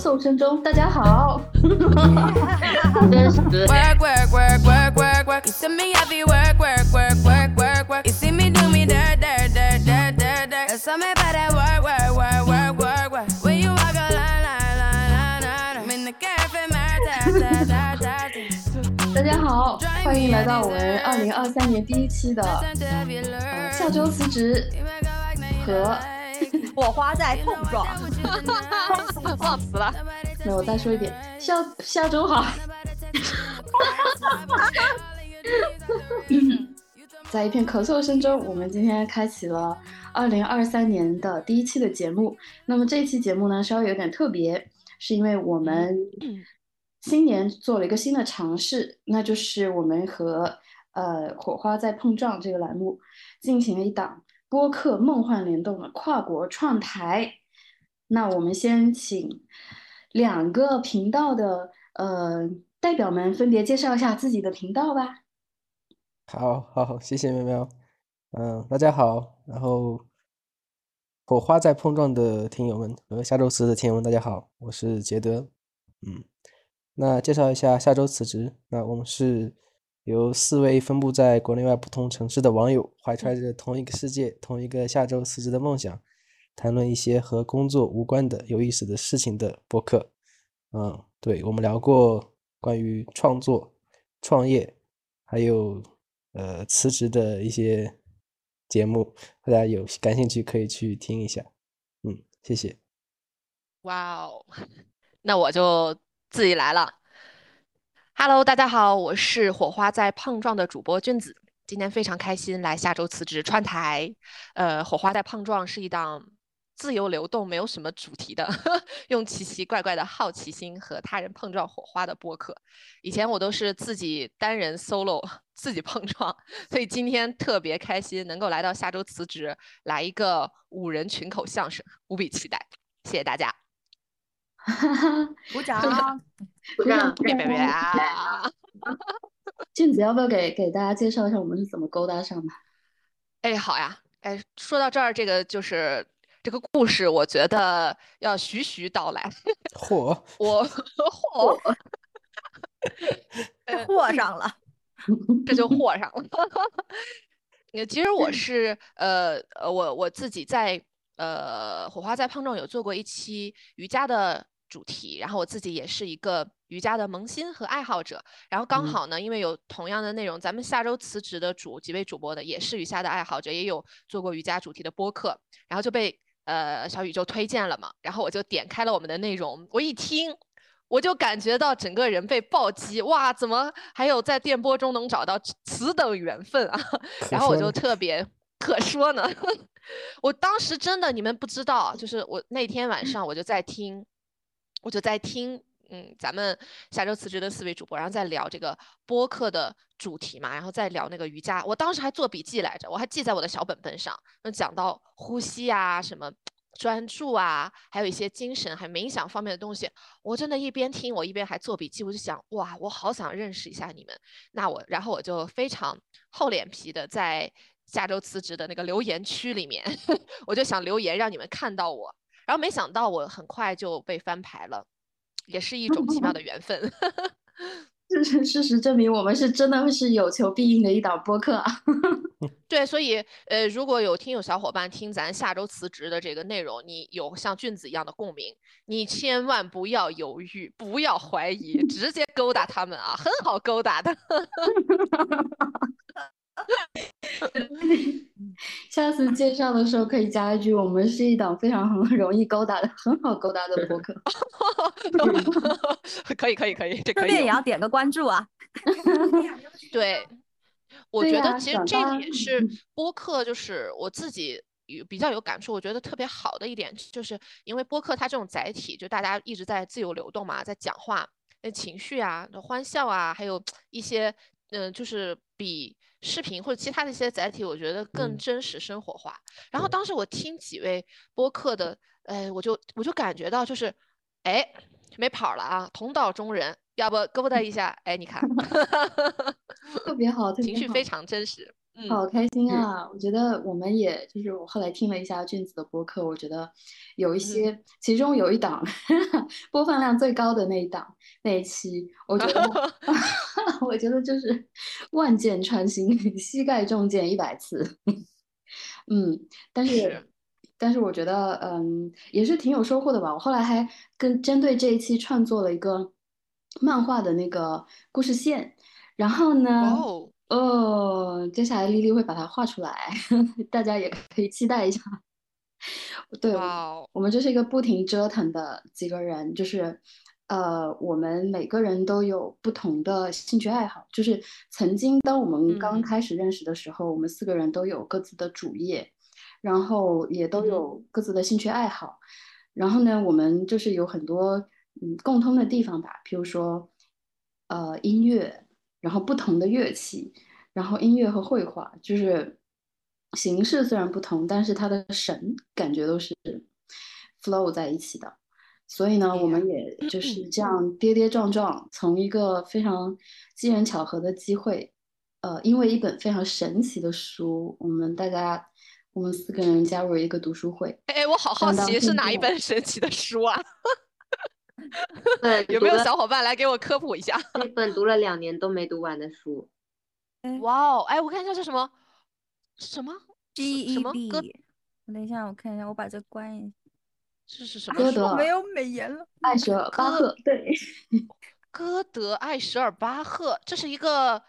送声中，大家好。大家好，欢迎来到我们二零二三年第一期的下周辞职和。火花在碰撞。忘词了。那我再说一遍，下下周好。在一片咳嗽声中，我们今天开启了二零二三年的第一期的节目。那么这一期节目呢，稍微有点特别，是因为我们新年做了一个新的尝试，那就是我们和呃火花在碰撞这个栏目进行了一档播客梦幻联动的跨国创台。那我们先请两个频道的呃代表们分别介绍一下自己的频道吧。好，好，谢谢喵喵。嗯，大家好，然后火花在碰撞的听友们和下周辞职的听友们，大家好，我是杰德。嗯，那介绍一下下周辞职。那我们是由四位分布在国内外不同城市的网友，怀揣着同一个世界、同一个下周辞职的梦想，谈论一些和工作无关的有意思的事情的播客。嗯，对，我们聊过关于创作、创业，还有呃辞职的一些节目，大家有感兴趣可以去听一下。嗯，谢谢。哇哦，那我就自己来了。Hello，大家好，我是火花在碰撞的主播君子，今天非常开心来下周辞职串台。呃，火花在碰撞是一档自由流动、没有什么主题的，用奇奇怪怪的好奇心和他人碰撞火花的播客。以前我都是自己单人 solo 自己碰撞，所以今天特别开心能够来到下周辞职，来一个五人群口相声，无比期待。谢谢大家。鼓掌！鼓掌别别别啊！俊子要不要给给大家介绍一下我们是怎么勾搭上的？哎，好呀，哎，说到这儿，这个就是这个故事，我觉得要徐徐道来。嚯，我 嚯，呃 和上了。这就和上了。呃其实我是呃呃，我我自己在呃火花在碰撞有做过一期瑜伽的主题，然后我自己也是一个瑜伽的萌新和爱好者，然后刚嗯好呢，因为有同样的内容，咱们下周辞职的主几位主播的也是瑜伽的爱好者，也有做过瑜伽主题的播客，然后就被呃小宇宙推荐了嘛，然后我就点开了我们的内容，我一听。我就感觉到整个人被暴击，哇，怎么还有在电波中能找到此等缘分啊？然后我就特别可说呢，我当时真的你们不知道，就是我那天晚上我就在听，我就在听，嗯，咱们下周辞职的四位主播，然后在聊这个播客的主题嘛，然后再聊那个瑜伽，我当时还做笔记来着，我还记在我的小本本上，那讲到呼吸啊什么。专注啊，还有一些精神还有冥想方面的东西，我真的一边听我一边还做笔记，我就想哇，我好想认识一下你们。那我然后我就非常厚脸皮的在下周辞职的那个留言区里面，我就想留言让你们看到我，然后没想到我很快就被翻牌了，也是一种奇妙的 缘分。事实事实证明，我们是真的是有求必应的一档播客啊！对，所以呃，如果有听友小伙伴听咱下周辞职的这个内容，你有像俊子一样的共鸣，你千万不要犹豫，不要怀疑，直接勾搭他们啊，很好勾搭的。下次介绍的时候可以加一句：我们是一档非常很容易勾搭的、很好勾搭的播客。可以，可以，可以，这可以也要点个关注啊！对，我觉得其实这也是嗯播客，就是我自己有比较有感触，我觉得特别好的一点，就是因为播客它这种载体，就大家一直在自由流动嘛，在讲话，那情绪啊、欢笑啊，还有一些嗯、呃就是比视频或者其他的一些载体，我觉得更嗯真实生活化。然后当时我听几位播客的，哎，我就我就感觉到就是，哎，没跑了啊，同道中人，要不勾搭一下？哎，你看，特别好情绪非常真实。好开心啊！我觉得我们也就是我后来听了一下俊子的播客，我觉得有一些，其中有一档 播放量最高的那一档那一期，我觉得 我觉得就是万箭穿心，膝盖中箭一百次。嗯，但是但是我觉得嗯也是挺有收获的吧。我后来还跟针对这一期创作了一个漫画的那个故事线，然后呢。哦，接下来丽丽会把它画出来，大家也可以期待一下。对，我们这是一个不停折腾的几个人，就是呃，我们每个人都有不同的兴趣爱好。就是曾经当我们刚开始认识的时候，我们四个人都有各自的主业，然后也都有各自的兴趣爱好。然后呢，我们就是有很多嗯共通的地方吧，比如说呃音乐。然后不同的乐器，然后音乐和绘画，就是形式虽然不同，但是它的神感觉都是 flow 在一起的。所以呢，我们也就是这样跌跌撞撞，从一个非常机缘巧合的机会，呃，因为一本非常神奇的书，我们大家我们四个人加入了一个读书会。哎，我好好奇是哪一本神奇的书啊？对，有没有小伙伴来给我科普一下？一本读了两年都没读完的书。哇哦，哎，我看一下是什么？什么？G E D。等一下，我看一下，我把这关一下。这是什么？歌德没有美颜了。艾舍尔巴赫。对。歌德艾舍尔巴赫，这是一个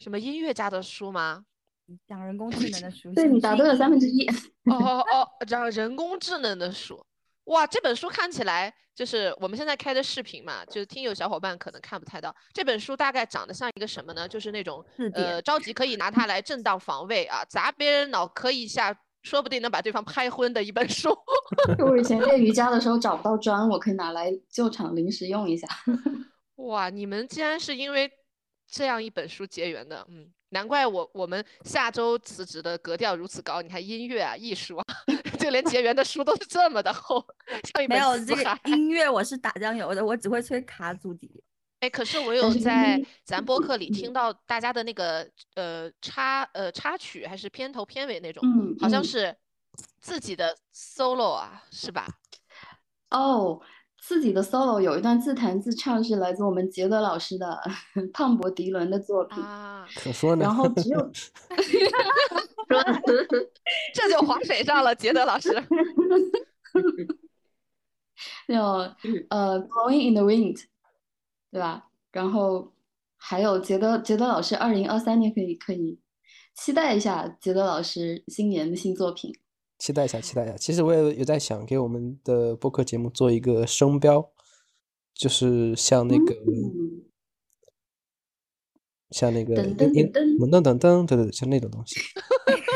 什么音乐家的书吗？讲人工智能的书。对你答对了三分之一。哦哦哦，讲人工智能的书。哇，这本书看起来就是我们现在开的视频嘛，就是听友小伙伴可能看不太到。这本书大概长得像一个什么呢？就是那种呃着急可以拿它来正当防卫啊，砸别人脑壳一下，说不定能把对方拍昏的一本书。我以前练瑜伽的时候找不到砖，我可以拿来救场临时用一下。哇，你们竟然是因为这样一本书结缘的，嗯。难怪我我们下周辞职的格调如此高，你看音乐啊、艺术啊，就连结缘的书都是这么的厚，像一本没有这个音乐，我是打酱油的，我只会吹卡祖笛。哎，可是我有在咱播客里听到大家的那个呃插呃插曲还是片头片尾那种，好像是自己的 solo 啊，是吧？哦。自己的 solo 有一段自弹自唱是来自我们杰德老师的胖博迪伦的作品啊，可说呢。然后只有，这就划水上了，杰德老师。有呃，Blowing in the Wind，对吧？然后还有杰德杰德老师，二零二三年可以可以期待一下杰德老师新年的新作品。期待一下，期待一下。其实我也有在想，给我们的播客节目做一个声标，就是像那个，像那个噔噔噔噔噔噔，对对对，像那种东西，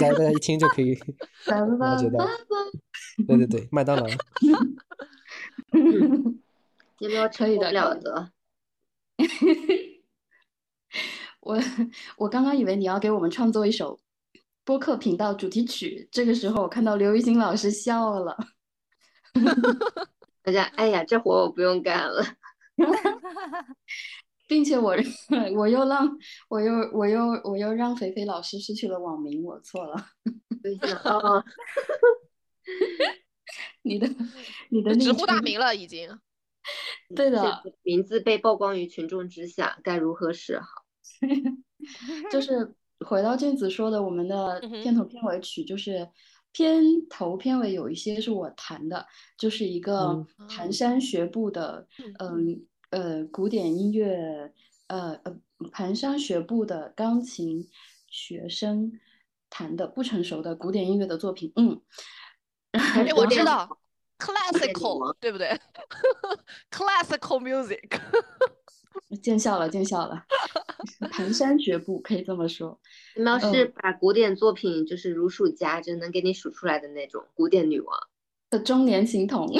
大家大家一听就可以 了解到。对对对，麦当劳。有没有可以的了得？我我刚刚以为你要给我们创作一首。播客频道主题曲，这个时候我看到刘雨欣老师笑了。大家，哎呀，这活我不用干了，并且我我又让我又我又我又让肥肥老师失去了网名，我错了。哦，你的你的直呼大名了，已经。对的，名字被曝光于群众之下，该如何是好？就是。回到俊子说的，我们的片头片尾曲就是片头片尾有一些是我弹的，就是一个蹒跚学步的，嗯呃古典音乐，呃呃蹒跚学步的钢琴学生弹的不成熟的古典音乐的作品，嗯，哎我知道，classical 对不对？classical music。见笑了，见笑了，蹒跚学步可以这么说。你们要是把古典作品就是如数家珍，能给你数出来的那种古典女王的中年形童。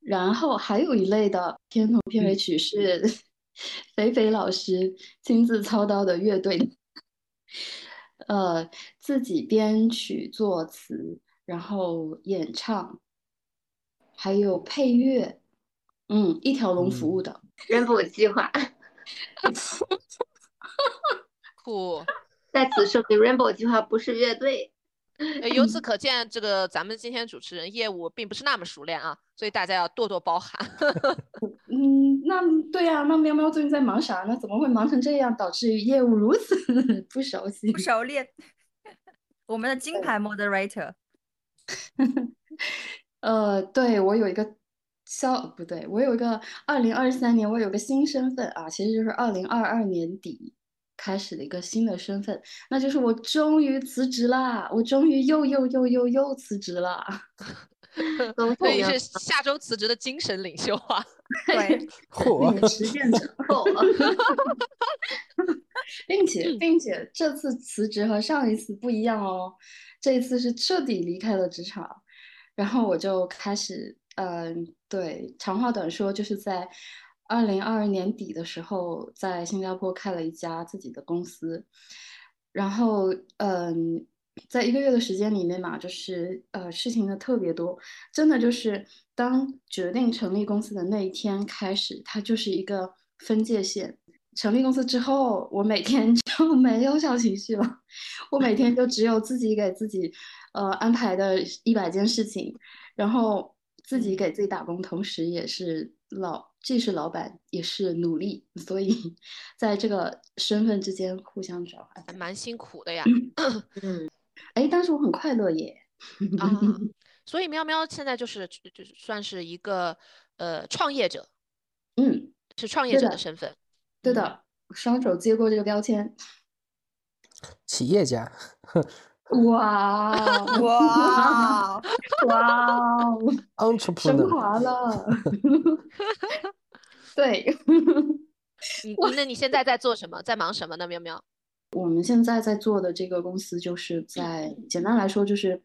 然后还有一类的片头片尾曲是肥肥老师亲自操刀的乐队，呃，自己编曲作词，然后演唱。还有配乐，嗯，一条龙服务的 人补计划，酷。在此声明，Rainbow 计划不是乐队。呃由此可见，这个咱们今天主持人业务并不是那么熟练啊，所以大家要多多包涵。嗯，那对呀、那喵喵最近在忙啥呢？怎么会忙成这样，导致业务如此不熟悉？不熟练。我们的金牌 moderator，呃，对，我有一个消，不对，我有一个二零二三年，我有个新身份啊，其实就是二零二二年底开始的一个新的身份，那就是我终于辞职啦，我终于又又又又又辞职了。恭喜你啊所以是下周辞职的精神领袖啊。对，嚯，并实践者，够了！并且并且这次辞职和上一次不一样哦，这一次是彻底离开了职场，然后我就开始，嗯、对，长话短说，就是在二零二二年底的时候，在新加坡开了一家自己的公司，然后嗯。在一个月的时间里面嘛，就是呃事情的特别多，真的就是当决定成立公司的那一天开始，它就是一个分界线。成立公司之后，我每天 就没有小情绪了，我每天就只有自己给自己呃安排的一百件事情，然后自己给自己打工，同时也是老既是老板也是努力，所以在这个身份之间互相转换。还蛮辛苦的呀。嗯，哎，但是我很快乐耶。啊，所以喵喵现在就是就是算是一个呃创业者，嗯，是创业者的身份。对的，双手接过这个标签。企业家，哇哦哇，哇哦，升华了。对，你那你现在在做什么？在忙什么呢？喵喵。我们现在在做的这个公司，就是在简单来说，就是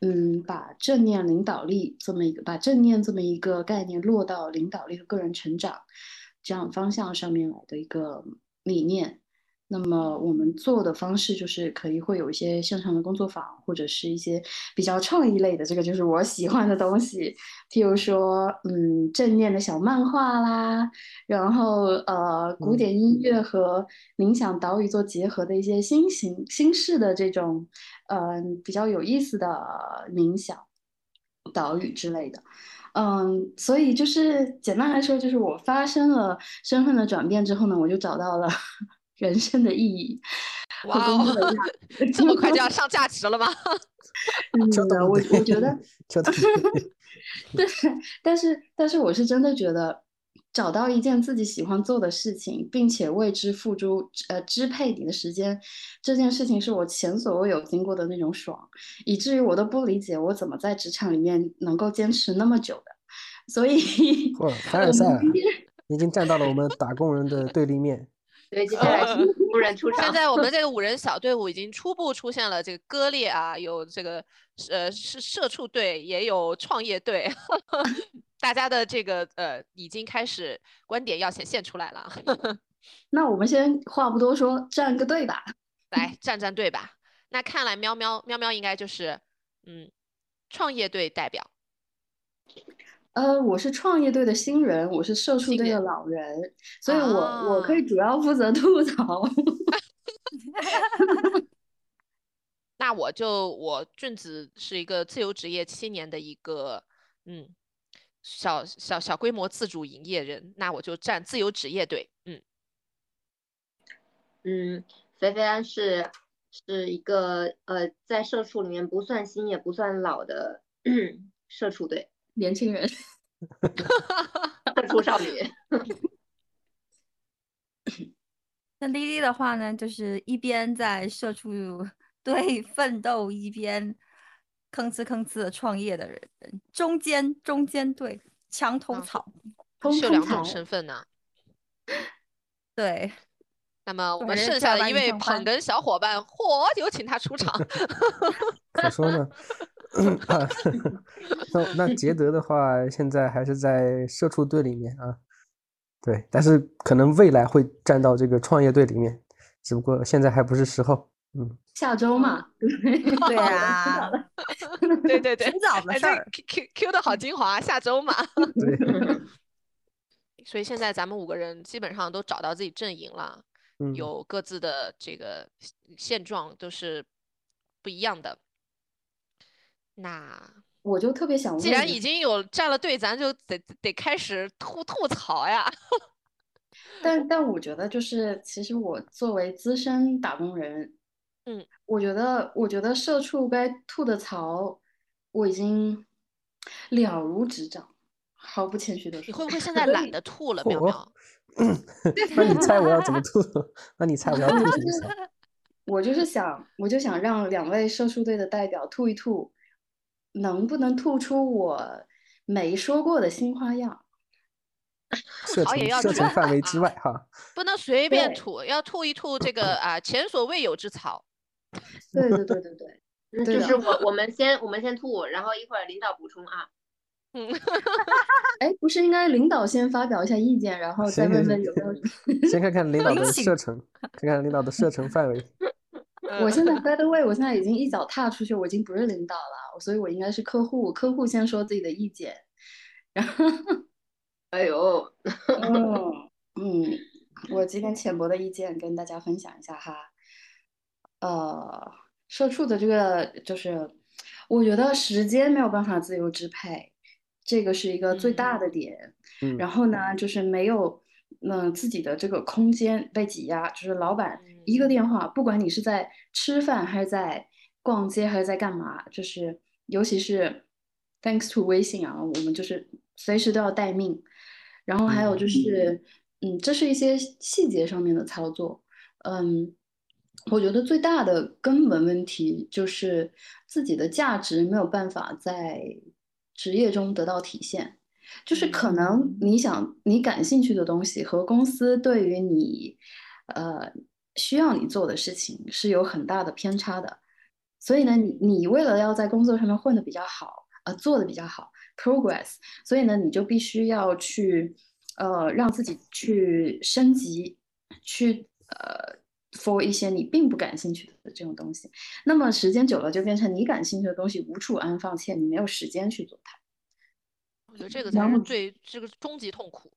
嗯，把正念领导力这么一个，把正念这么一个概念落到领导力和个人成长这样方向上面来的一个理念。那么我们做的方式就是可以会有一些线上的工作坊，或者是一些比较创意类的，这个就是我喜欢的东西，譬如说，嗯，正念的小漫画啦，然后呃，古嗯典音乐和冥想岛屿做结合的一些新型新式的这种，嗯、比较有意思的冥想岛屿之类的。嗯，所以就是简单来说，就是我发生了身份的转变之后呢，我就找到了 人生的意义和哇工作的哦价值。这么快就要上价值了吗？嗯我我觉得这都对，但是但是我是真的觉得，找到一件自己喜欢做的事情，并且为之付出呃支配你的时间，这件事情是我前所未有经过的那种爽，以至于我都不理解我怎么在职场里面能够坚持那么久的。所以，嚯，凡尔赛已经站到了我们打工人的对立面。对，接下来是工 人出场。现在我们这个五人小队伍已经初步出现了这个割裂啊，有这个呃是社畜队，也有创业队，大家的这个呃已经开始观点要显现出来了。那我们先话不多说，站个队吧。来站站队吧。那看来喵喵喵喵应该就是嗯创业队代表。呃，我是创业队的新人，我是社畜队的老人，所以我我可啊以主要负责吐槽。那我就我俊子是一个自由职业七年的一个嗯小小小规模自主营业人，那我就站自由职业队。嗯，嗯，菲菲安是是一个呃，在社畜里面不算新也不算老的 社畜队，年轻人，社畜少女。那丽丽的话呢，就是一边在社畜队奋斗，一边吭哧吭哧的创业的人，中间中间队墙头啊草，通是有两种身份呢。对，那么我们剩下的一位捧哏小伙伴，嚯，有请他出场。可说呢。啊，那那杰德的话，现在还是在社畜队里面啊，对，但是可能未来会站到这个创业队里面，只不过现在还不是时候。嗯，下周嘛，对啊，对对对迟，早的事儿。Q Q Q 的好精华，下周嘛。对，所以现在咱们五个人基本上都找到自己阵营了，嗯，有各自的这个现状都是不一样的。那我就特别想问，既然已经有站了队，咱就得得开始吐吐槽呀。但但我觉得就是，其实我作为资深打工人，嗯，我觉得我觉得社畜该吐的槽，我已经了如指掌，毫不谦虚的说。你会不会现 在懒得吐了，苗嚯苗？那你猜我要怎么吐？那你猜我要吐什么吐？我就是想，我就想让两位社畜队的代表吐一吐，能不能吐出我没说过的新花样？射程好也要准射程范围之外哈。不能随便对吐，要吐一吐这个啊前所未有之槽。对对对对对，就是我我们先我们先吐，然后一会儿领导补充啊。嗯，哎，不是应该领导先发表一下意见，然后再问问有没有？先看看领导的射程，看看领导的射程范围。我现在 by the way，我现在已经一脚踏出去，我已经不是领导了，所以我应该是客户，客户先说自己的意见，然后，哎呦，嗯嗯，我今天浅薄的意见跟大家分享一下哈，呃，社畜的这个就是，我觉得时间没有办法自由支配，这个是一个最大的点。嗯，然后呢，就是没有嗯、自己的这个空间被挤压，就是老板一个电话，不管你是在吃饭还是在逛街还是在干嘛，就是尤其是 thanks to 微信啊，我们就是随时都要待命。然后还有就是，嗯，这是一些细节上面的操作，嗯。我觉得最大的根本问题就是自己的价值没有办法在职业中得到体现，就是可能你想你感兴趣的东西和公司对于你呃需要你做的事情是有很大的偏差的，所以呢，你你为了要在工作上面混得比较好，呃，做得比较好，progress，所以呢，你就必须要去呃让自己去升级，去呃。For 一些你并不感兴趣的这种东西，那么时间久了就变成你感兴趣的东西无处安放，且你没有时间去做它。我觉得这个才是最这个终极痛苦。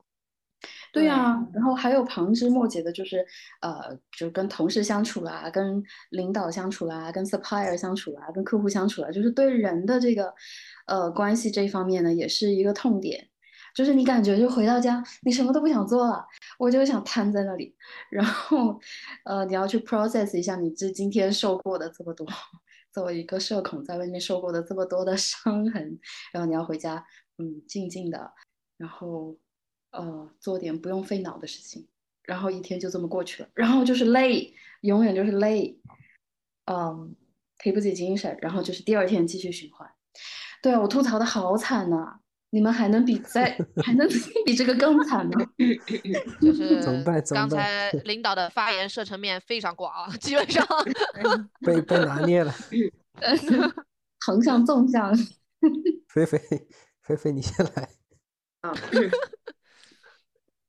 对呀、然后还有旁枝末节的，就是呃，就跟同事相处啦，跟领导相处啦，跟 supplier 相处啦，跟客户相处啦，就是对人的这个呃关系这一方面呢，也是一个痛点。就是你感觉就回到家，你什么都不想做了，我就想瘫在那里，然后呃，你要去 process 一下你这今天受过的这么多，作为一个社恐在外面受过的这么多的 伤痕，然后你要回家，嗯，静静的，然后呃做点不用费脑的事情，然后一天就这么过去了，然后就是累，永远就是累，嗯，提不起精神，然后就是第二天继续循环。对啊，我吐槽的好惨呐、你们还能比 在还能比这个更惨吗？就是 刚才领导的发言射程面非常广啊，基本上被被拿捏了。横向纵向，菲菲，菲菲，你先来。啊，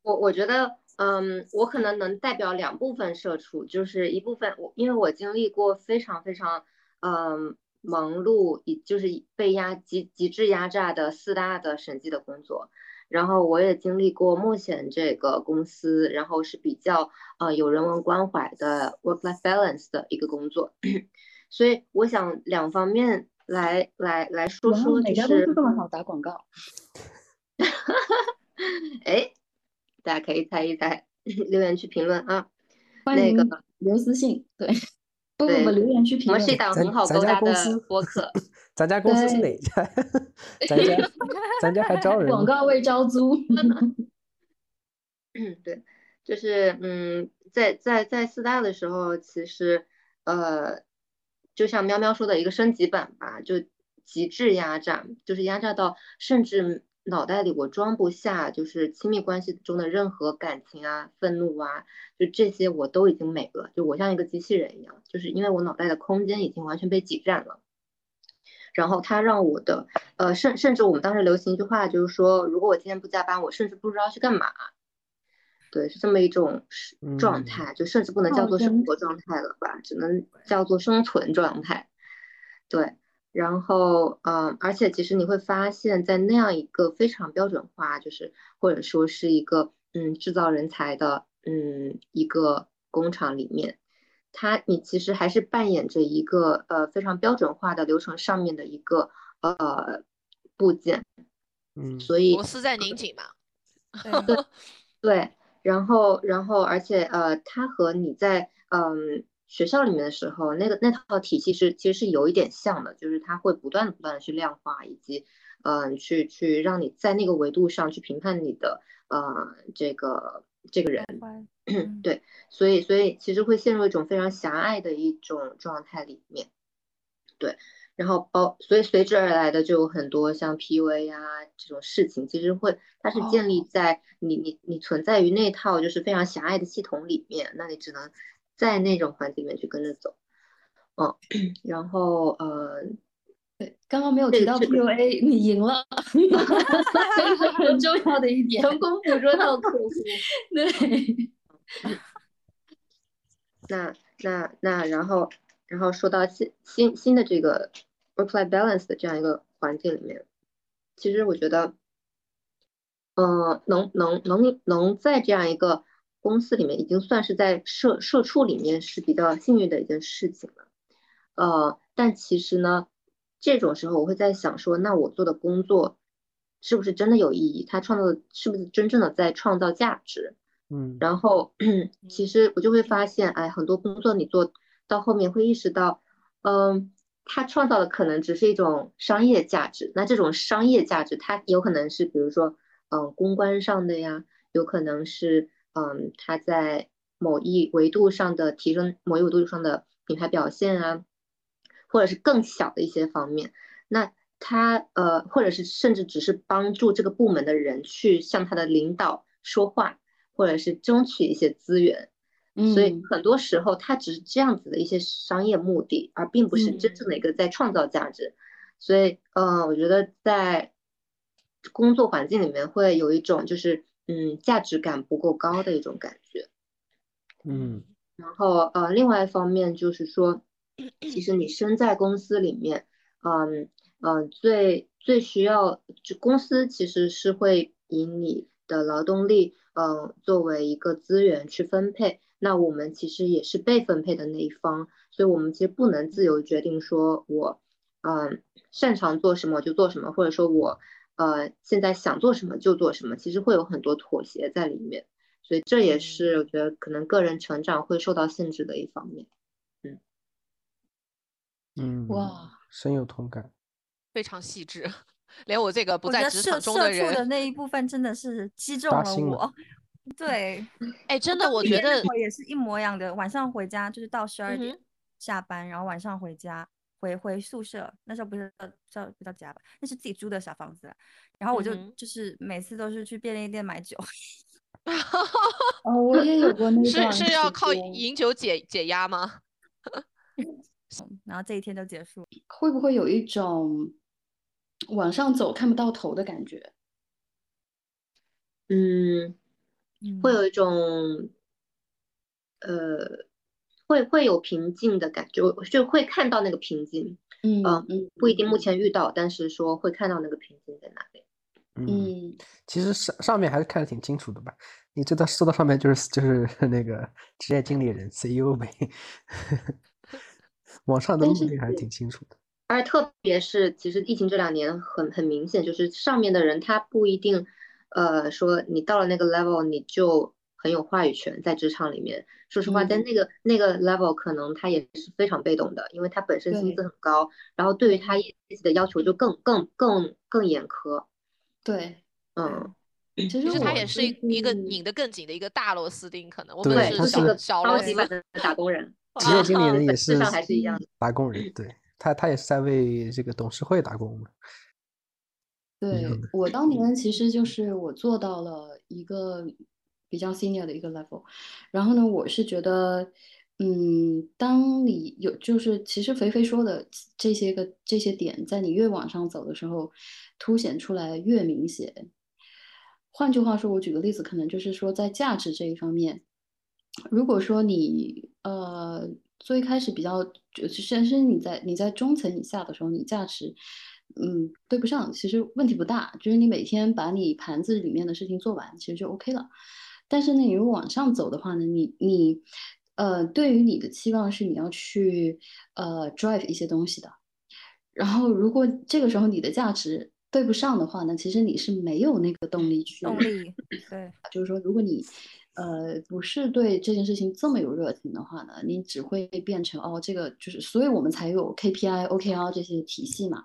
我我觉得，嗯，我可能能代表两部分社畜，就是一部分我因为我经历过非常非常，嗯，忙碌，以就是被压极极致压榨的四大的审计的工作，然后我也经历过目前这个公司，然后是比较呃有人文关怀的 work-life balance 的一个工作，所以我想两方面来来来说说，就哪家公司是这么好打广告？哎，大家可以猜一猜，留言区评论啊。那个留私信，对，不不对不，留言区评论我们是一。档咱很好咱勾搭的家公司播客，咱家公司是对哪家？咱家 咱家还招人？广告位招租，嗯，对，就是嗯，在在在四大的时候，其实呃，就像喵喵说的一个升级版吧，就极致压榨，就是压榨到甚至脑袋里我装不下，就是亲密关系中的任何感情啊、愤怒啊，就这些我都已经没了，就我像一个机器人一样，就是因为我脑袋的空间已经完全被挤占了。然后他让我的，呃，甚甚至我们当时流行一句话，就是说，如果我今天不加班，我甚至不知道去干嘛。对，是这么一种是状嗯态，就甚至不能叫做生活状态了吧，只能叫做生存状态。对，然后，嗯，而且其实你会发现在那样一个非常标准化，就是或者说是一个嗯制造人才的嗯一个工厂里面，它你其实还是扮演着一个呃非常标准化的流程上面的一个呃部件，嗯，所以螺丝在拧紧嘛。对对，然后然后而且呃，它和你在嗯。学校里面的时候，那个那套体系是其实是有一点像的，就是它会不断的不断的去量化，以及嗯去去让你在那个维度上去评判你的呃这个这个人，对，所以所以其实会陷入一种非常狭隘的一种状态里面，对，然后包所以随之而来的就有很多像 PUA 呀这种事情，其实会它是建立在你你你存在于那套就是非常狭隘的系统里面，那你只能。在那种环境里面去跟着走，嗯，然后呃，对，刚刚没有提到 PUA，你赢了，这是很重要的一点，成功捕捉到客户，对，那那那然后然后说到新新新的这个 work-life balance 的这样一个环境里面，其实我觉得，嗯，能能能能在这样一个。公司里面已经算是在社社畜里面是比较幸运的一件事情了，呃，但其实呢，这种时候我会在想说，那我做的工作是不是真的有意义？它创造的是不是真正的在创造价值？嗯，然后 其实我就会发现，哎，很多工作你做到后面会意识到，嗯，它创造的可能只是一种商业价值。那这种商业价值，它有可能是比如说，嗯，公关上的呀，有可能是。嗯，它在某一维度上的提升，某一维度上的品牌表现啊，或者是更小的一些方面，那它呃，或者是甚至只是帮助这个部门的人去向他的领导说话，或者是争取一些资源，所以很多时候它只是这样子的一些商业目的，而并不是真正的一个在创造价值。所以，嗯，我觉得在工作环境里面会有一种就是。嗯，价值感不够高的一种感觉。嗯，然后呃，另外一方面就是说，其实你身在公司里面，嗯嗯，最最需要就公司其实是会以你的劳动力，嗯，作为一个资源去分配。那我们其实也是被分配的那一方，所以我们其实不能自由决定说我，嗯，擅长做什么就做什么，或者说我。呃，现在想做什么就做什么，其实会有很多妥协在里面，所以这也是我觉得可能个人成长会受到限制的一方面。嗯嗯，哇，深有同感，非常细致，连我这个不在职场中的人的那一部分真的是击中了我。对，哎，真的，我觉得我也是一模一样的。晚上回家就是到十二点下班，然后晚上回家。回回宿舍，那时候不是叫不叫家吧？那是自己租的小房子。然后我就就是每次都是去便利店买酒。哦，我也有过那段。是是要靠饮酒解解压吗？然后这一天就结束。会不会有一种往上走看不到头的感觉？嗯，会有一种呃。会会有平静的感觉，就会看到那个平静。嗯嗯，不一定目前遇到，但是说会看到那个平静在哪里。嗯，其实上上面还是看得挺清楚的吧？你知道，说到上面就是就是 那个职业经理人 CEO 呗。网上的目的还是挺清楚的。而特别是，其实疫情这两年很很明显，就是上面的人他不一定，呃，说你到了那个 level 你就。很有话语权在职场里面，说实话，在那个那个 level，可能他也是非常被动的，因为他本身薪资很高，然后对于他业绩的要求就更更更更严苛。对，嗯，其实他也是一个拧得更紧的一个大螺丝钉，可能我们是小小超级版 的打工人，职业经理人也是还是一样打工人，对。他他也是在为这个董事会打工嘛。对我当年其实就是我做到了一个。比较 senior 的一个 level，然后呢，我是觉得，嗯，当你有就是其实肥肥说的这些个这些点，在你越往上走的时候，凸显出来越明显。换句话说，我举个例子，可能就是说在价值这一方面，如果说你呃最开始比较，就是甚至你在你在中层以下的时候，你价值，嗯，对不上，其实问题不大，就是你每天把你盘子里面的事情做完，其实就 OK 了。但是呢，你如果往上走的话呢，你你，呃，对于你的期望是你要去呃 drive 一些东西的，然后如果这个时候你的价值对不上的话呢，其实你是没有那个动力去动力，对，就是说如果你。呃，不是对这件事情这么有热情的话呢，你只会变成哦，这个就是，所以我们才有 KPI、OKR 这些体系嘛。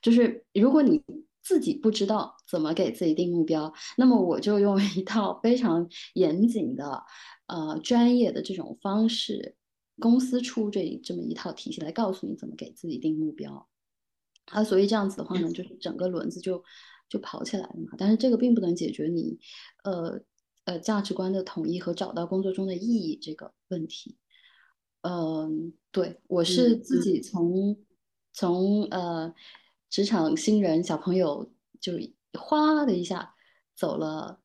就是如果你自己不知道怎么给自己定目标，那么我就用一套非常严谨的、呃专业的这种方式，公司出这这么一套体系来告诉你怎么给自己定目标。啊，所以这样子的话呢，就是整个轮子就就跑起来了嘛。但是这个并不能解决你，呃。呃，价值观的统一和找到工作中的意义这个问题，嗯，对我是自己从从呃职场新人小朋友就哗的一下走了，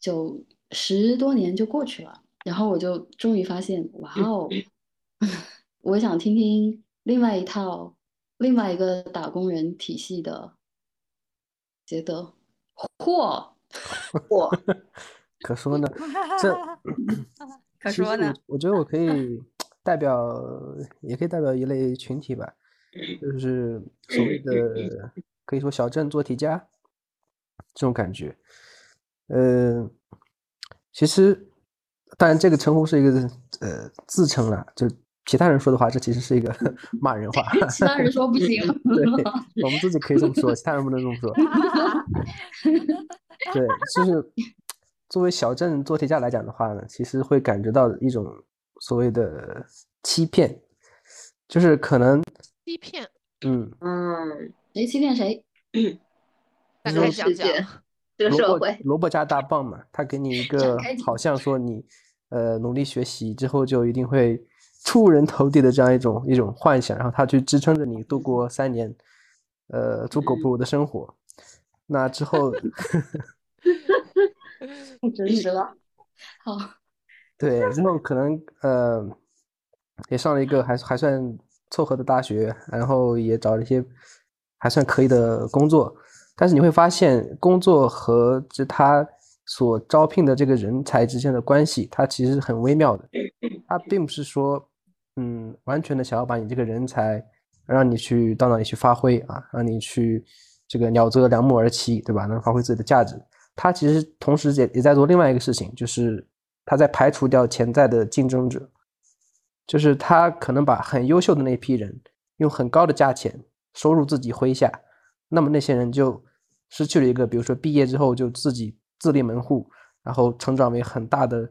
就十多年就过去了，然后我就终于发现，哇哦，我想听听另外一套另外一个打工人体系的觉得，嚯 嚯。可说呢，这可说呢。我觉得我可以代表，也可以代表一类群体吧，就是所谓的可以说小镇做题家这种感觉。呃，其实当然这个称呼是一个呃自称了，就其他人说的话，这其实是一个骂人话。其他人说不行。对，我们自己可以这么说，其他人不能这么说。对，就是。作为小镇做题家来讲的话呢，其实会感觉到一种所谓的欺骗，就是可能欺骗，嗯嗯，谁欺骗谁？大概讲讲这个社会，萝卜加大棒嘛，他给你一个好像说你呃努力学习之后就一定会出人头地的这样一种一种幻想，然后他去支撑着你度过三年呃猪狗不如的生活，那之后。太真实了，好，对，之后可能呃，也上了一个还还算凑合的大学，然后也找了一些还算可以的工作，但是你会发现，工作和这他所招聘的这个人才之间的关系，它其实很微妙的，他并不是说嗯，完全的想要把你这个人才让你去到哪里去发挥啊，让你去这个鸟择良木而栖，对吧？能发挥自己的价值。他其实同时也也在做另外一个事情，就是他在排除掉潜在的竞争者，就是他可能把很优秀的那批人用很高的价钱收入自己麾下，那么那些人就失去了一个，比如说毕业之后就自己自立门户，然后成长为很大的、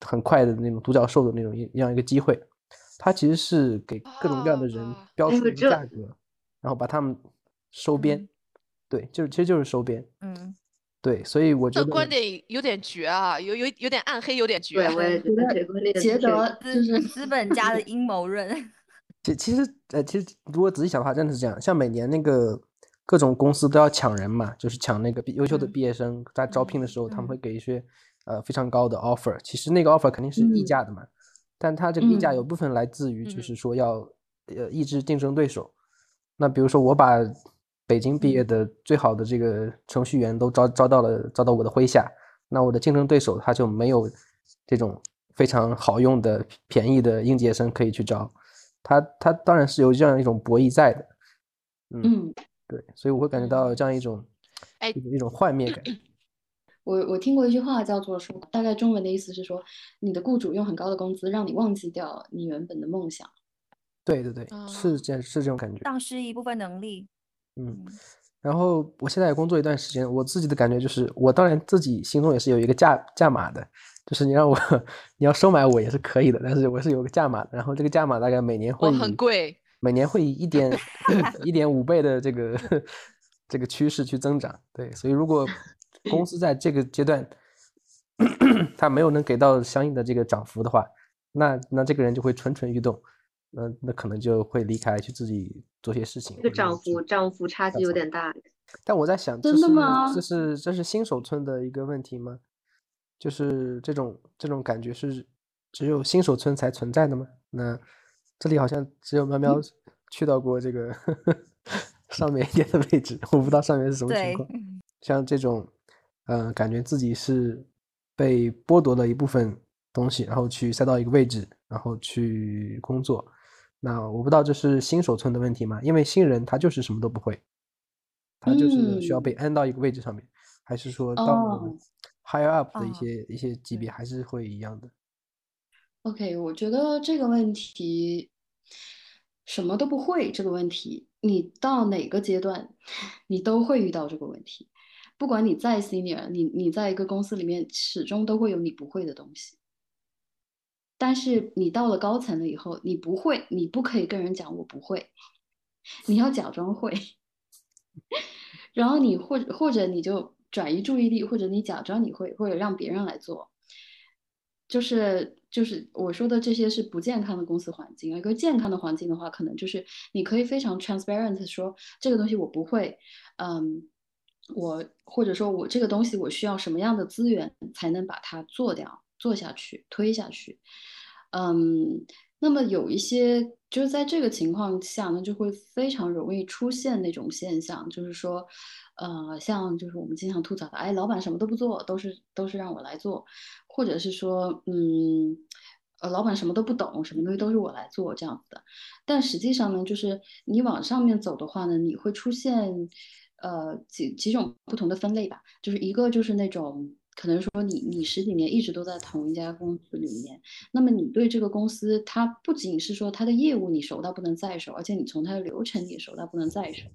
很快的那种独角兽的那种一样一个机会。他其实是给各种各样的人标出一个价格，然后把他们收编。对，就是其实就是收编。嗯。对，所以我觉得这观点有点绝啊，有有有点暗黑，有点绝。对，我也觉得 这观点觉得就是 资本家的阴谋论。其其实呃，其实如果仔细想的话，真的是这样。像每年那个各种公司都要抢人嘛，就是抢那个优秀的毕业生，在招聘的时候他们会给一些呃非常高的 offer。其实那个 offer 肯定是溢价的嘛，但它这个溢价有部分来自于就是说要呃抑制竞争对手。那比如说我把。北京毕业的最好的这个程序员都招招到了，招到我的麾下。那我的竞争对手他就没有这种非常好用的、便宜的应届生可以去招。他他当然是有这样一种博弈在的。嗯，对，所以我会感觉到这样一种哎一种幻灭感。我我听过一句话叫做说，大概中文的意思是说，你的雇主用很高的工资让你忘记掉你原本的梦想。对对对，是这是这种感觉。丧失一部分能力。嗯，然后我现在也工作一段时间，我自己的感觉就是，我当然自己心中也是有一个价价码的，就是你让我 你要收买我也是可以的，但是我是有个价码的，然后这个价码大概每年会很贵，每年会以一点 一点五倍的这个这个趋势去增长，对，所以如果公司在这个阶段 他没有能给到相应的这个涨幅的话，那那这个人就会蠢蠢欲动。那那可能就会离开去自己做些事情。这个涨幅涨幅差距有点大。但我在想，真的吗？这是这是新手村的一个问题吗？就是这种这种感觉是只有新手村才存在的吗？那这里好像只有喵喵去到过这个 上面一点的位置，我不知道上面是什么情况。像这种，嗯、感觉自己是被剥夺了一部分东西，然后去塞到一个位置，然后去工作。那我不知道这是新手村的问题吗？因为新人他就是什么都不会，他就是需要嗯被安到一个位置上面，还是说到 higher up 的一哦些一些级别还是会一样的？OK，我觉得这个问题什么都不会这个问题，你到哪个阶段，你都会遇到这个问题。不管你再 senior，你你在一个公司里面，始终都会有你不会的东西。但是你到了高层了以后，你不会，你不可以跟人讲我不会，你要假装会。然后你或者或者你就转移注意力，或者你假装你会，或者让别人来做。就是就是我说的这些是不健康的公司环境，一个健康的环境的话，可能就是你可以非常 transparent 说这个东西我不会，嗯，我或者说我这个东西我需要什么样的资源才能把它做掉、做下去、推下去，嗯，那么有一些就是在这个情况下呢，就会非常容易出现那种现象，就是说，呃，像就是我们经常吐槽的，哎，老板什么都不做，都是都是让我来做，或者是说，嗯，呃，老板什么都不懂，什么东西都是我来做这样子的。但实际上呢，就是你往上面走的话呢，你会出现呃几几种不同的分类吧，就是一个就是那种。可能说你你十几年一直都在同一家公司里面，那么你对这个公司，它不仅是说它的业务你熟到不能再熟，而且你从它的流程也熟到不能再熟。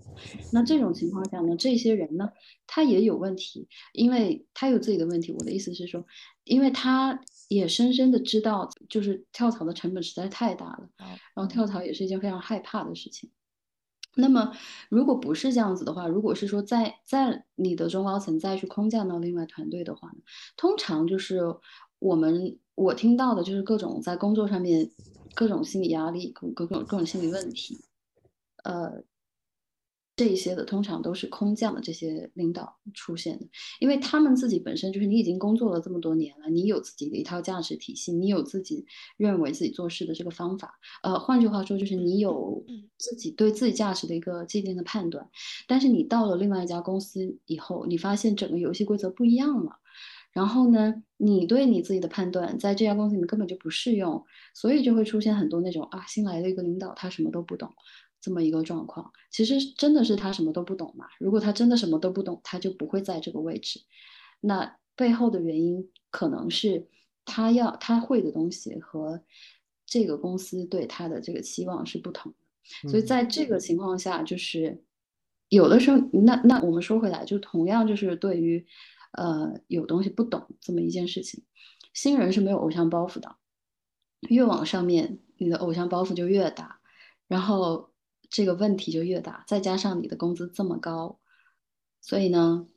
那这种情况下呢，这些人呢，他也有问题，因为他有自己的问题。我的意思是说，因为他也深深的知道，就是跳槽的成本实在太大了，然后跳槽也是一件非常害怕的事情。那么，如果不是这样子的话，如果是说在在你的中高层再去空降到另外团队的话呢，通常就是我们我听到的就是各种在工作上面各种心理压力、各各种各种心理问题，呃，这一些的通常都是空降的这些领导出现的，因为他们自己本身就是你已经工作了这么多年了，你有自己的一套价值体系，你有自己认为自己做事的这个方法，呃，换句话说就是你有自己对自己价值的一个既定的判断，但是你到了另外一家公司以后，你发现整个游戏规则不一样了。然后呢，你对你自己的判断在这家公司里面根本就不适用，所以就会出现很多那种啊，新来的一个领导他什么都不懂这么一个状况。其实真的是他什么都不懂嘛？如果他真的什么都不懂，他就不会在这个位置。那背后的原因可能是他要他会的东西和这个公司对他的这个期望是不同的。所以在这个情况下，就是有的时候，那那我们说回来，就同样就是对于。呃，有东西不懂这么一件事情，新人是没有偶像包袱的，越往上面，你的偶像包袱就越大，然后这个问题就越大，再加上你的工资这么高，所以呢，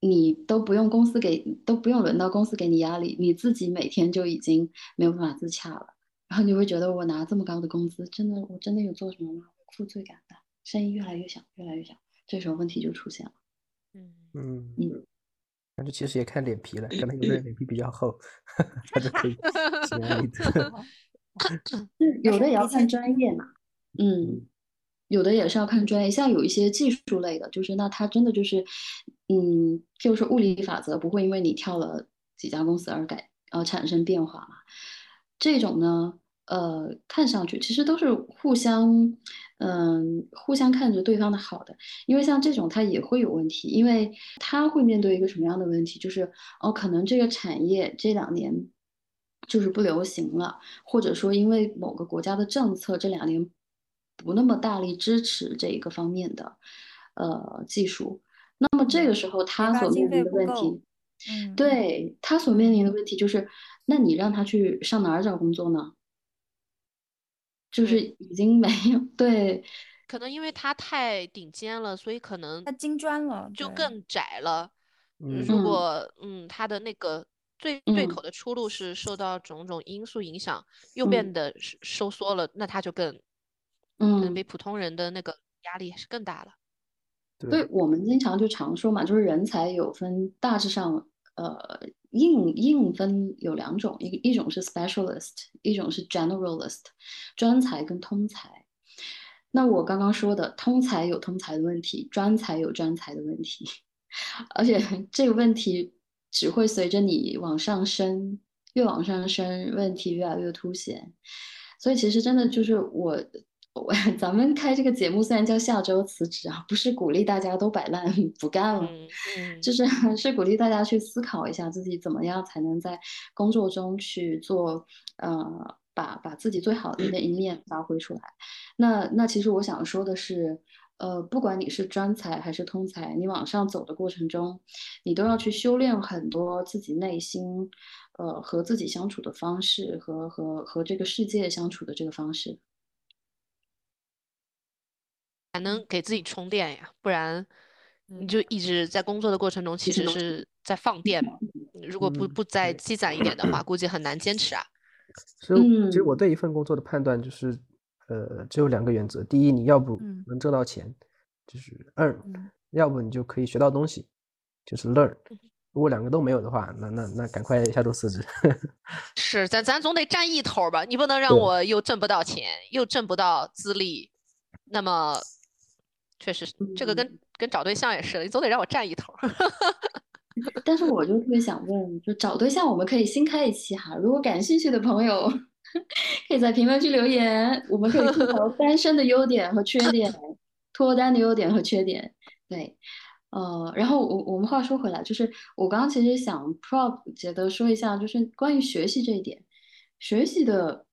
你都不用公司给，都不用轮到公司给你压力，你自己每天就已经没有办法自洽了，然后你会觉得我拿这么高的工资，真的我真的有做什么吗？负罪感的，声音越来越小，越来越小，这时候问题就出现了。嗯嗯嗯。但是其实也看脸皮了，可能有的人脸皮比较厚，他就可以轻易的。有的也要看专业嘛，嗯，有的也是要看专业。像有一些技术类的，就是那它真的就是，嗯，就是物理法则不会因为你跳了几家公司而改呃产生变化嘛。这种呢，呃，看上去其实都是互相，嗯，互相看着对方的好的。因为像这种它也会有问题，因为它会面对一个什么样的问题？就是哦，可能这个产业这两年就是不流行了，或者说因为某个国家的政策这两年不那么大力支持这一个方面的呃技术，那么这个时候他所面临的问题，嗯，对他所面临的问题就是，那你让他去上哪儿找工作呢？就是已经没有对，可能因为他太顶尖了，所以可能他金砖了，就更窄了。嗯如果嗯，他的那个最对嗯。口的出路是受到种种因素影响，又变嗯。得收收缩了，那他就更可能嗯比普通人的那个压力还是更大了。对，我们经常就常说嘛，就是人才有分大致上呃，硬硬分有两种，一一种是 specialist，一种是 generalist，专才跟通才。那我刚刚说的通才有通才的问题，专才有专才的问题，而且 这个问题只会随着你往上升，越往上升，问题越来越凸显。所以其实真的就是我。我 咱们开这个节目虽然叫下周辞职啊，不是鼓励大家都摆烂 不干了，就是是鼓励大家去思考一下自己怎么样才能在工作中去做，呃，把把自己最好的那一面发挥出来。那那其实我想说的是，呃，不管你是专才还是通才，你往上走的过程中，你都要去修炼很多自己内心，呃，和自己相处的方式和和和这个世界相处的这个方式。才能给自己充电呀，不然你就一直在工作的过程中，其实是在放电嘛。如果不不再积攒一点的话，估计很难坚持啊。所以，其实我对一份工作的判断就是，呃，只有两个原则：第一，你要不能挣到钱，就是 earn；要不你就可以学到东西，就是 learn。如果两个都没有的话，那那那赶快下周辞职。是，咱咱总得占一头吧，你不能让我又挣不到钱，又挣不到资历，那么。确实，这个跟跟找对象也是，你总得让我占一头。但是我就特别想问，就找对象，我们可以新开一期哈。如果感兴趣的朋友，可以在评论区留言，我们可以吐槽 单身的优点和缺点，脱单的优点和缺点。对，呃，然后我我们话说回来，就是我刚刚其实想 prop 觉得说一下，就是关于学习这一点，学习的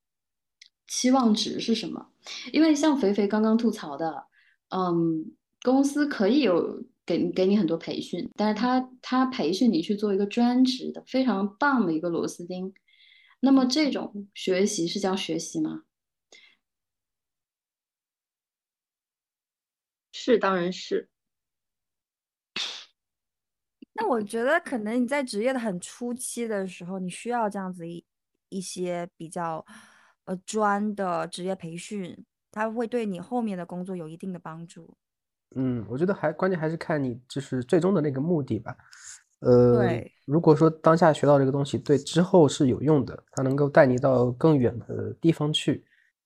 期望值是什么？因为像肥肥刚刚吐槽的。嗯，公司可以有给给你很多培训，但是他他培训你去做一个专职的非常棒的一个螺丝钉，那么这种学习是叫学习吗？是，当然是。那我觉得可能你在职业的很初期的时候，你需要这样子一一些比较呃专的职业培训。它会对你后面的工作有一定的帮助。嗯，我觉得还关键还是看你就是最终的那个目的吧。呃，如果说当下学到这个东西对之后是有用的，它能够带你到更远的地方去，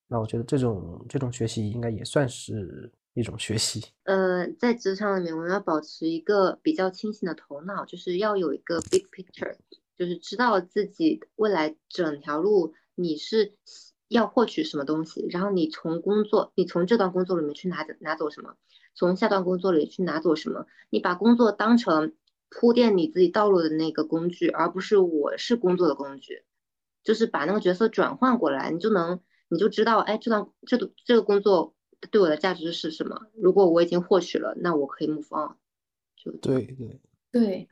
那我觉得这种这种学习应该也算是一种学习。呃，在职场里面，我们要保持一个比较清醒的头脑，就是要有一个 big picture，就是知道自己未来整条路你是。要获取什么东西，然后你从工作，你从这段工作里面去拿走拿走什么，从下段工作里去拿走什么，你把工作当成铺垫你自己道路的那个工具，而不是我是工作的工具，就是把那个角色转换过来，你就能你就知道，哎，这段这个这个工作对我的价值是什么？如果我已经获取了，那我可以 move on。就对对对，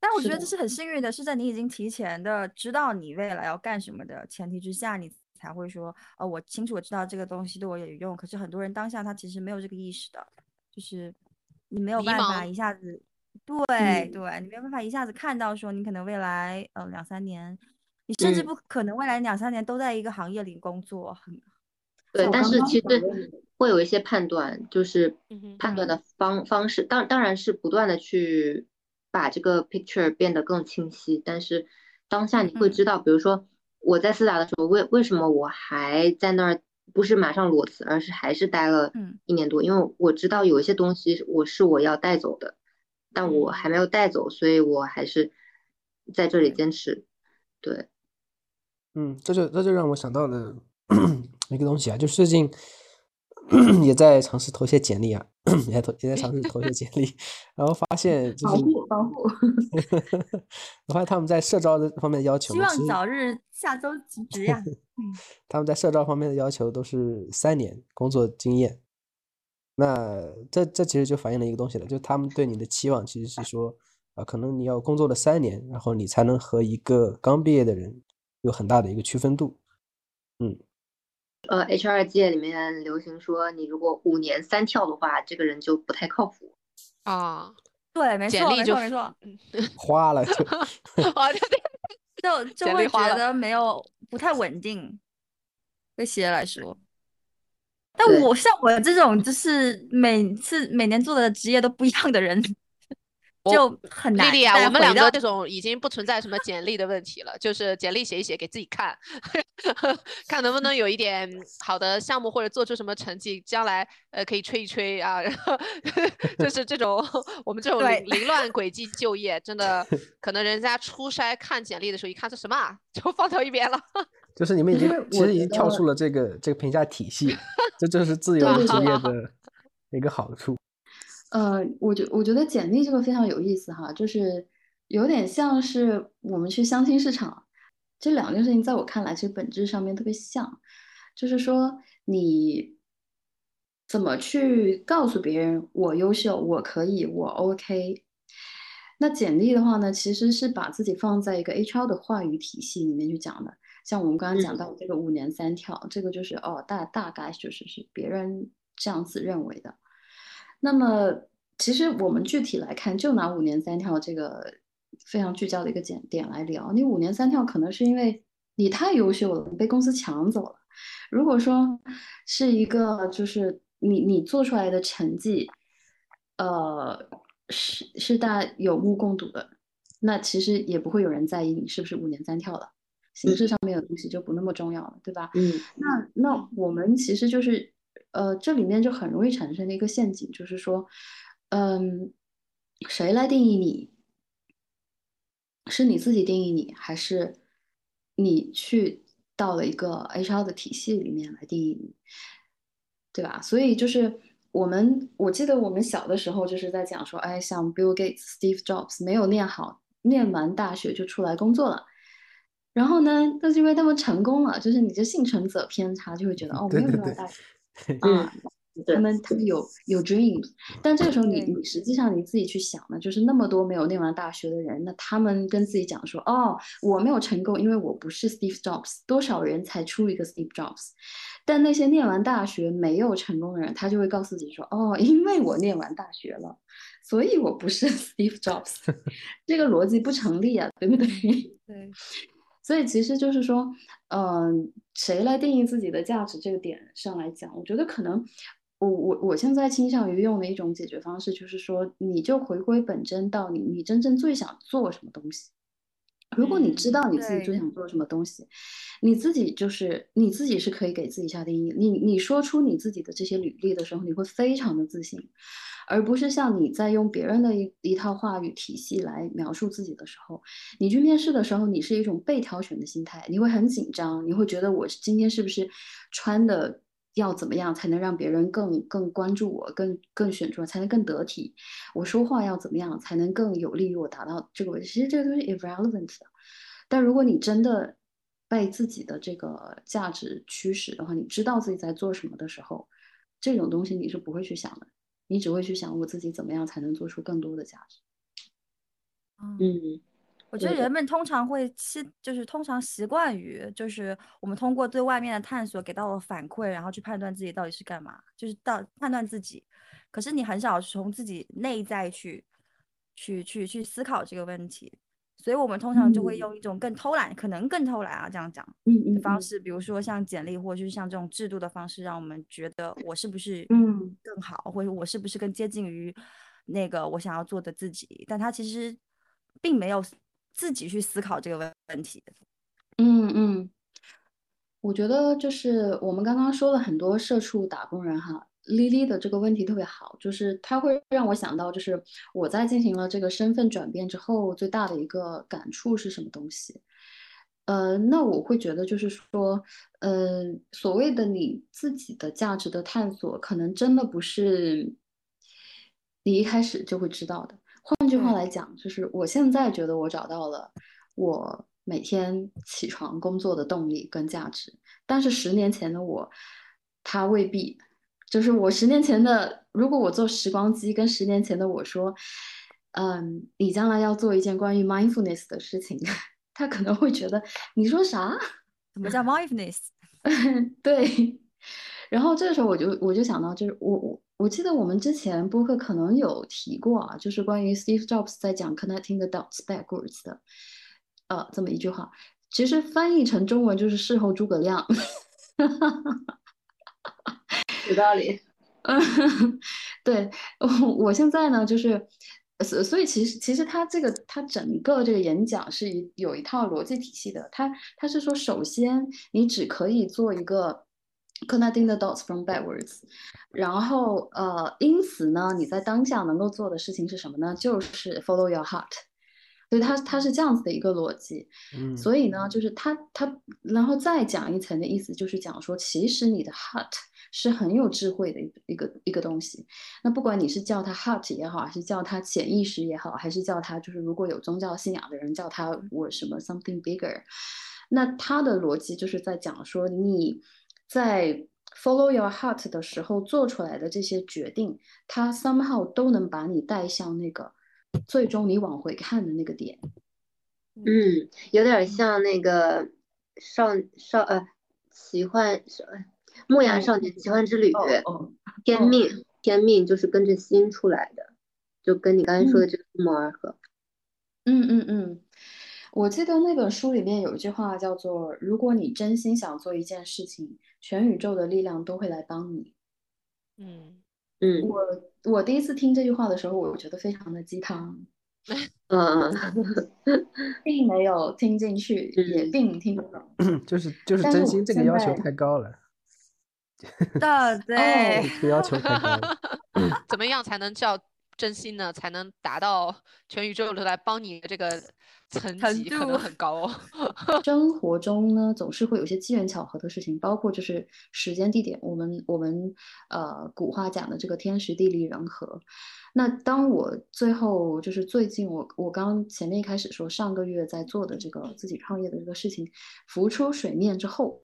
但我觉得这是很幸运的，是在你已经提前的知道你未来要干什么的前提之下，你。才会说，哦，我清楚我知道这个东西对我有用。可是很多人当下他其实没有这个意识的，就是你没有办法一下子，对对，你没有办法一下子看到说你可能未来呃两三年，你甚至不可能未来两三年都在一个行业里工作。很对，但是其实会有一些判断，就是判断的方方式，当当然是不断的去把这个 picture 变得更清晰。但是当下你会知道，比如说。我在四大的时候，为为什么我还在那儿？不是马上裸辞，而是还是待了一年多。因为我知道有一些东西我是我要带走的，但我还没有带走，所以我还是在这里坚持。对，嗯，这就这就让我想到了 一个东西啊，就最近。也在尝试投些简历啊，也在投也在尝试投些简历，然后发现就是保护保 护，我发现他们在社招的方面的要求，希望早日下周辞职呀。他们在社招方面的要求都是三年工作经验，那这这其实就反映了一个东西了，就他们对你的期望其实是说啊，可能你要工作了三年，然后你才能和一个刚毕业的人有很大的一个区分度，嗯。呃，HR 界里面流行说，你如果五年三跳的话，这个人就不太靠谱啊。对，没错，没错，没错。花了就，啊对对，就就会觉得没有不太稳定，对企业来说。但我像我这种就是每次每年做的职业都不一样的人，就很难。莉莉啊，我们两个这种已经不存在什么简历的问题了，就是简历写一写给自己看，看能不能有一点好的项目或者做出什么成绩，将来呃可以吹一吹啊。然后就是这种我们这种凌凌乱轨迹就业，真的 可能人家初筛看简历的时候一看这什么啊，就放到一边了。就是你们已经其实已经跳出了这个这个评价体系，这就是自由职业的一个好处。呃，我觉我觉得简历这个非常有意思哈，就是有点像是我们去相亲市场，这两件事情在我看来其实本质上面特别像，就是说你怎么去告诉别人我优秀，我可以，我 OK。那简历的话呢，其实是把自己放在一个 HR 的话语体系里面去讲的，像我们刚刚讲到这个五年三跳，这个就是哦大大概就是是别人这样子认为的。那么，其实我们具体来看，就拿五年三跳这个非常聚焦的一个点点来聊。你五年三跳，可能是因为你太优秀了，被公司抢走了。如果说是一个，就是你你做出来的成绩，呃，是是大家有目共睹的，那其实也不会有人在意你是不是五年三跳了。形式上面的东西就不那么重要了，对吧？嗯。那那我们其实就是。呃，这里面就很容易产生的一个陷阱，就是说，嗯，谁来定义你？是你自己定义你，还是你去到了一个 HR 的体系里面来定义你？对吧？所以就是我们，我记得我们小的时候就是在讲说，哎，像 Bill Gates、Steve Jobs 没有念好，念完大学就出来工作了，然后呢，那是因为他们成功了，就是你这幸存者偏差就会觉得，哦，没有念完大学。啊，他们他们有有 dreams，但这个时候你你实际上你自己去想呢，就是那么多没有念完大学的人，那他们跟自己讲说，哦，我没有成功，因为我不是 Steve Jobs，多少人才出一个 Steve Jobs，但那些念完大学没有成功的人，他就会告诉自己说，哦，因为我念完大学了，所以我不是 Steve Jobs，这个逻辑不成立啊，对不对？对。所以其实就是说，嗯，谁来定义自己的价值这个点上来讲，我觉得可能，我我我现在倾向于用的一种解决方式，就是说，你就回归本真，到你你真正最想做什么东西。如果你知道你自己最想做什么东西，你自己就是你自己是可以给自己下定义。你你说出你自己的这些履历的时候，你会非常的自信。而不是像你在用别人的一一套话语体系来描述自己的时候，你去面试的时候，你是一种被挑选的心态，你会很紧张，你会觉得我今天是不是穿的要怎么样才能让别人更更关注我，更更选出来才能更得体，我说话要怎么样才能更有利于我达到这个位置？其实这个都是 irrelevant 的。但如果你真的被自己的这个价值驱使的话，你知道自己在做什么的时候，这种东西你是不会去想的。你只会去想我自己怎么样才能做出更多的价值。嗯，我觉得人们通常会习，就是通常习惯于，就是我们通过对外面的探索给到了反馈，然后去判断自己到底是干嘛，就是到判断自己。可是你很少从自己内在去，去去去思考这个问题。所以我们通常就会用一种更偷懒，可能更偷懒啊，这样讲的方式，比如说像简历，或者是像这种制度的方式，让我们觉得我是不是嗯更好，或者我是不是更接近于那个我想要做的自己？但他其实并没有自己去思考这个问问题。嗯嗯，我觉得就是我们刚刚说了很多社畜打工人哈。莉莉的这个问题特别好，就是它会让我想到，就是我在进行了这个身份转变之后，最大的一个感触是什么东西？呃，那我会觉得就是说，呃，所谓的你自己的价值的探索，可能真的不是你一开始就会知道的。换句话来讲，就是我现在觉得我找到了我每天起床工作的动力跟价值，但是十年前的我，他未必。就是我十年前的，如果我做时光机，跟十年前的我说，嗯，你将来要做一件关于 mindfulness 的事情，他可能会觉得你说啥？什么叫 mindfulness？对。然后这个时候我就我就想到，就是我我我记得我们之前播客可能有提过啊，就是关于 Steve Jobs 在讲 connecting the dots backwards 的，呃，这么一句话，其实翻译成中文就是事后诸葛亮。有道理，嗯，对我我现在呢，就是所所以其实其实他这个他整个这个演讲是一有一套逻辑体系的。他他是说，首先你只可以做一个 connecting the dots from backwards，然后呃，因此呢，你在当下能够做的事情是什么呢？就是 follow your heart。所以他他是这样子的一个逻辑，嗯，所以呢，就是他他然后再讲一层的意思，就是讲说，其实你的 heart 是很有智慧的一一个一个东西。那不管你是叫它 heart 也好，还是叫它潜意识也好，还是叫它就是如果有宗教信仰的人叫它我什么 something bigger，那他的逻辑就是在讲说，你在 follow your heart 的时候做出来的这些决定，它 somehow 都能把你带向那个。最终你往回看的那个点，嗯，有点像那个少少呃奇幻少牧羊少年奇幻之旅，天命天命就是跟着心出来的，就跟你刚才说的这个不谋而合。嗯嗯嗯，我记得那本书里面有一句话叫做：如果你真心想做一件事情，全宇宙的力量都会来帮你。嗯。嗯，我我第一次听这句话的时候，我觉得非常的鸡汤，嗯，并没有听进去，也并听不懂，就是。就是真心 这个要求太高了，对要求太高了，怎么样才能叫真心呢？才能达到全宇宙都来帮你的这个？层级可能很高哦。生活中呢，总是会有些机缘巧合的事情，包括就是时间地点。我们我们呃古话讲的这个天时地利人和。那当我最后就是最近我我刚前面一开始说上个月在做的这个自己创业的这个事情浮出水面之后，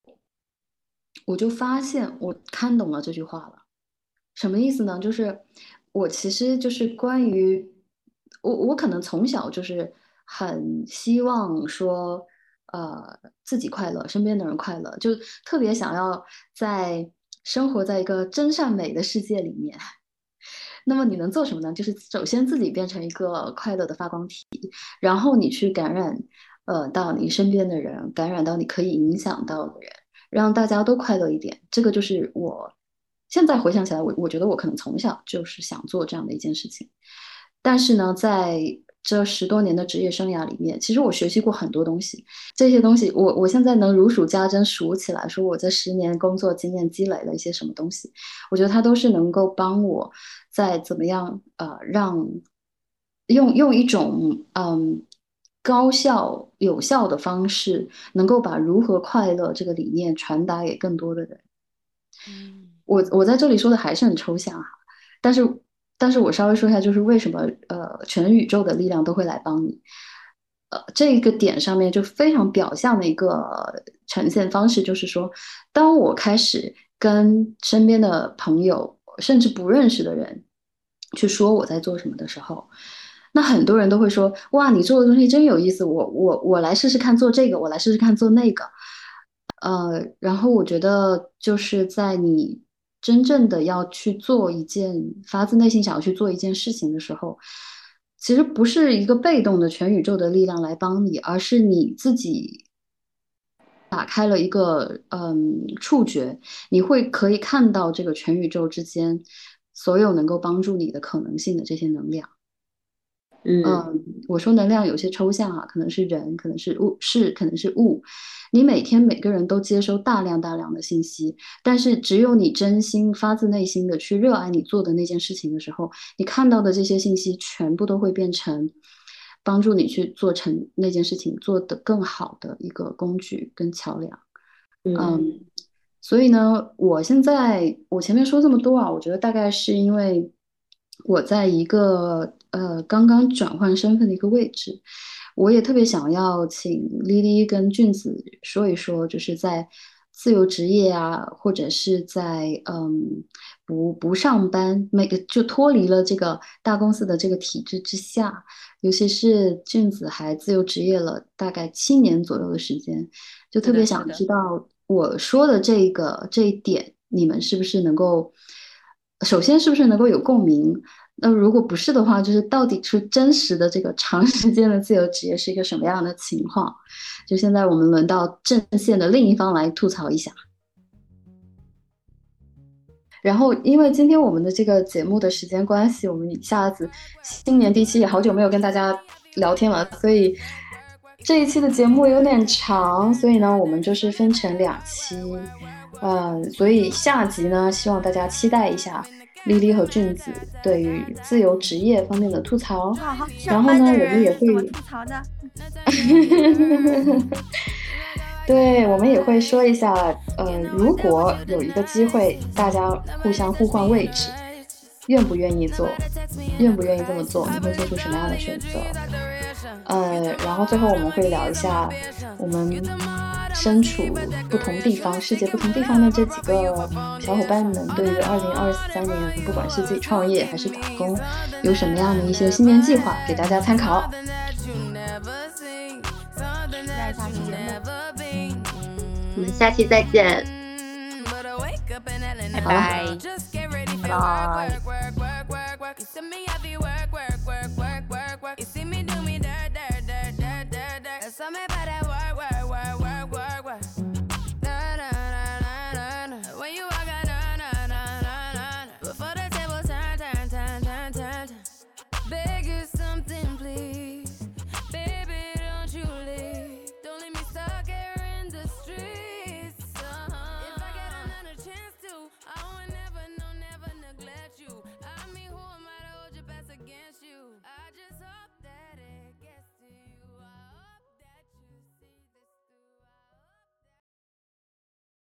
我就发现我看懂了这句话了。什么意思呢？就是我其实就是关于我我可能从小就是。很希望说，呃，自己快乐，身边的人快乐，就特别想要在生活在一个真善美的世界里面。那么你能做什么呢？就是首先自己变成一个快乐的发光体，然后你去感染，呃，到你身边的人，感染到你可以影响到的人，让大家都快乐一点。这个就是我现在回想起来，我我觉得我可能从小就是想做这样的一件事情，但是呢，在这十多年的职业生涯里面，其实我学习过很多东西。这些东西，我我现在能如数家珍数起来，说我这十年工作经验积累了一些什么东西。我觉得它都是能够帮我在怎么样呃，让用用一种嗯高效有效的方式，能够把如何快乐这个理念传达给更多的人。嗯，我我在这里说的还是很抽象哈，但是。但是我稍微说一下，就是为什么呃，全宇宙的力量都会来帮你，呃，这个点上面就非常表象的一个呈现方式，就是说，当我开始跟身边的朋友，甚至不认识的人去说我在做什么的时候，那很多人都会说，哇，你做的东西真有意思，我我我来试试看做这个，我来试试看做那个，呃，然后我觉得就是在你。真正的要去做一件发自内心想要去做一件事情的时候，其实不是一个被动的全宇宙的力量来帮你，而是你自己打开了一个嗯触觉，你会可以看到这个全宇宙之间所有能够帮助你的可能性的这些能量。嗯，我说能量有些抽象啊，可能是人，可能是物，是可能是物。你每天每个人都接收大量大量的信息，但是只有你真心发自内心的去热爱你做的那件事情的时候，你看到的这些信息全部都会变成帮助你去做成那件事情做得更好的一个工具跟桥梁。嗯，所以呢，我现在我前面说这么多啊，我觉得大概是因为我在一个呃刚刚转换身份的一个位置。我也特别想要请丽丽跟俊子说一说，就是在自由职业啊，或者是在嗯不不上班，每个就脱离了这个大公司的这个体制之下，尤其是俊子还自由职业了大概七年左右的时间，就特别想知道我说的这个这一点，你们是不是能够，首先是不是能够有共鸣？那如果不是的话，就是到底是真实的这个长时间的自由职业是一个什么样的情况？就现在我们轮到阵线的另一方来吐槽一下。然后，因为今天我们的这个节目的时间关系，我们一下子新年第一期也好久没有跟大家聊天了，所以这一期的节目有点长，所以呢，我们就是分成两期，嗯，所以下集呢，希望大家期待一下丽丽和俊子对于自由职业方面的吐槽。然后呢，我们也会吐槽的。对，我们也会说一下，呃，如果有一个机会，大家互相互换位置，愿不愿意做？愿不愿意这么做？你会做出什么样的选择？呃，然后最后我们会聊一下，我们身处不同地方、世界不同地方的这几个小伙伴们，对于二零二三年，不管是自己创业还是打工，有什么样的一些新年计划，给大家参考。我们下期再见，拜拜，拜拜。